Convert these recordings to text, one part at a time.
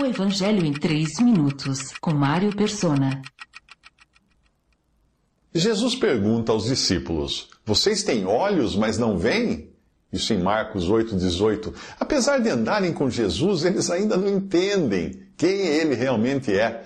O Evangelho em 3 minutos, com Mário Persona. Jesus pergunta aos discípulos: Vocês têm olhos, mas não veem? Isso em Marcos 8,18. Apesar de andarem com Jesus, eles ainda não entendem quem ele realmente é.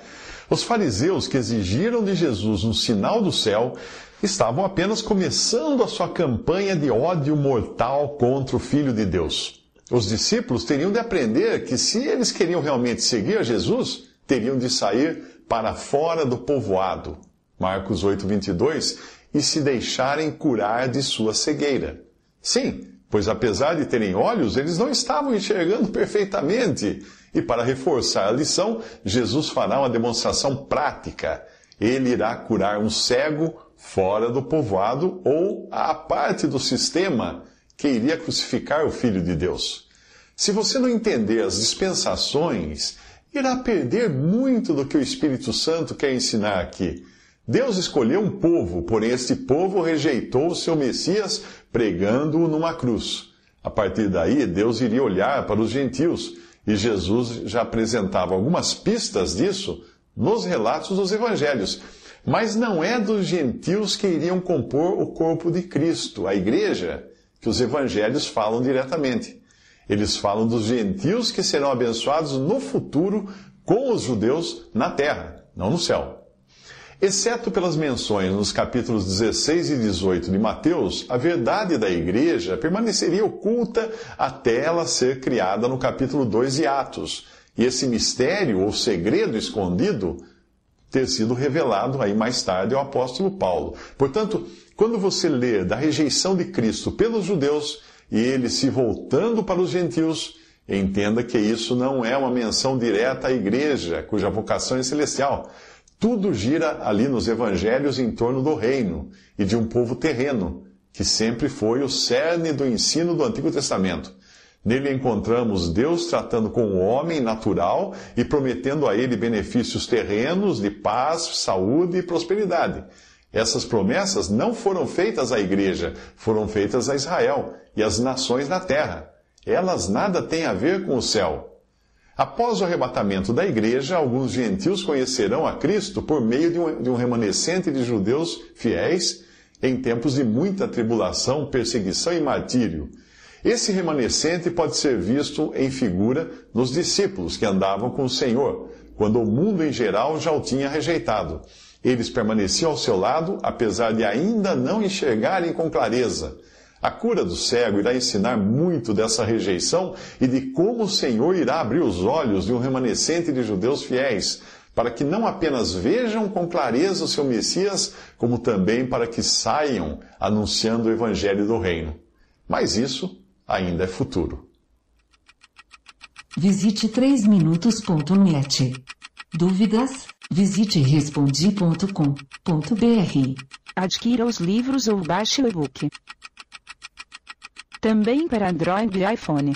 Os fariseus que exigiram de Jesus um sinal do céu estavam apenas começando a sua campanha de ódio mortal contra o Filho de Deus. Os discípulos teriam de aprender que, se eles queriam realmente seguir a Jesus, teriam de sair para fora do povoado, Marcos 8, 22, e se deixarem curar de sua cegueira. Sim, pois apesar de terem olhos, eles não estavam enxergando perfeitamente. E para reforçar a lição, Jesus fará uma demonstração prática. Ele irá curar um cego fora do povoado ou à parte do sistema que iria crucificar o Filho de Deus. Se você não entender as dispensações, irá perder muito do que o Espírito Santo quer ensinar aqui. Deus escolheu um povo, porém este povo rejeitou o seu Messias pregando-o numa cruz. A partir daí, Deus iria olhar para os gentios, e Jesus já apresentava algumas pistas disso nos relatos dos evangelhos. Mas não é dos gentios que iriam compor o corpo de Cristo, a igreja, que os evangelhos falam diretamente. Eles falam dos gentios que serão abençoados no futuro com os judeus na terra, não no céu. Exceto pelas menções nos capítulos 16 e 18 de Mateus, a verdade da igreja permaneceria oculta até ela ser criada no capítulo 2 de Atos. E esse mistério ou segredo escondido ter sido revelado aí mais tarde ao apóstolo Paulo. Portanto, quando você lê da rejeição de Cristo pelos judeus e ele se voltando para os gentios, entenda que isso não é uma menção direta à igreja, cuja vocação é celestial tudo gira ali nos evangelhos em torno do reino e de um povo terreno, que sempre foi o cerne do ensino do Antigo Testamento. Nele encontramos Deus tratando com o homem natural e prometendo a ele benefícios terrenos de paz, saúde e prosperidade. Essas promessas não foram feitas à igreja, foram feitas a Israel e às nações na terra. Elas nada têm a ver com o céu. Após o arrebatamento da igreja, alguns gentios conhecerão a Cristo por meio de um, de um remanescente de judeus fiéis em tempos de muita tribulação, perseguição e martírio. Esse remanescente pode ser visto em figura nos discípulos que andavam com o Senhor, quando o mundo em geral já o tinha rejeitado. Eles permaneciam ao seu lado, apesar de ainda não enxergarem com clareza. A cura do cego irá ensinar muito dessa rejeição e de como o Senhor irá abrir os olhos de um remanescente de judeus fiéis, para que não apenas vejam com clareza o seu Messias, como também para que saiam anunciando o Evangelho do Reino. Mas isso ainda é futuro. Visite 3minutos.net. Dúvidas? Visite respondi.com.br. Adquira os livros ou baixe o e-book também para Android e iPhone.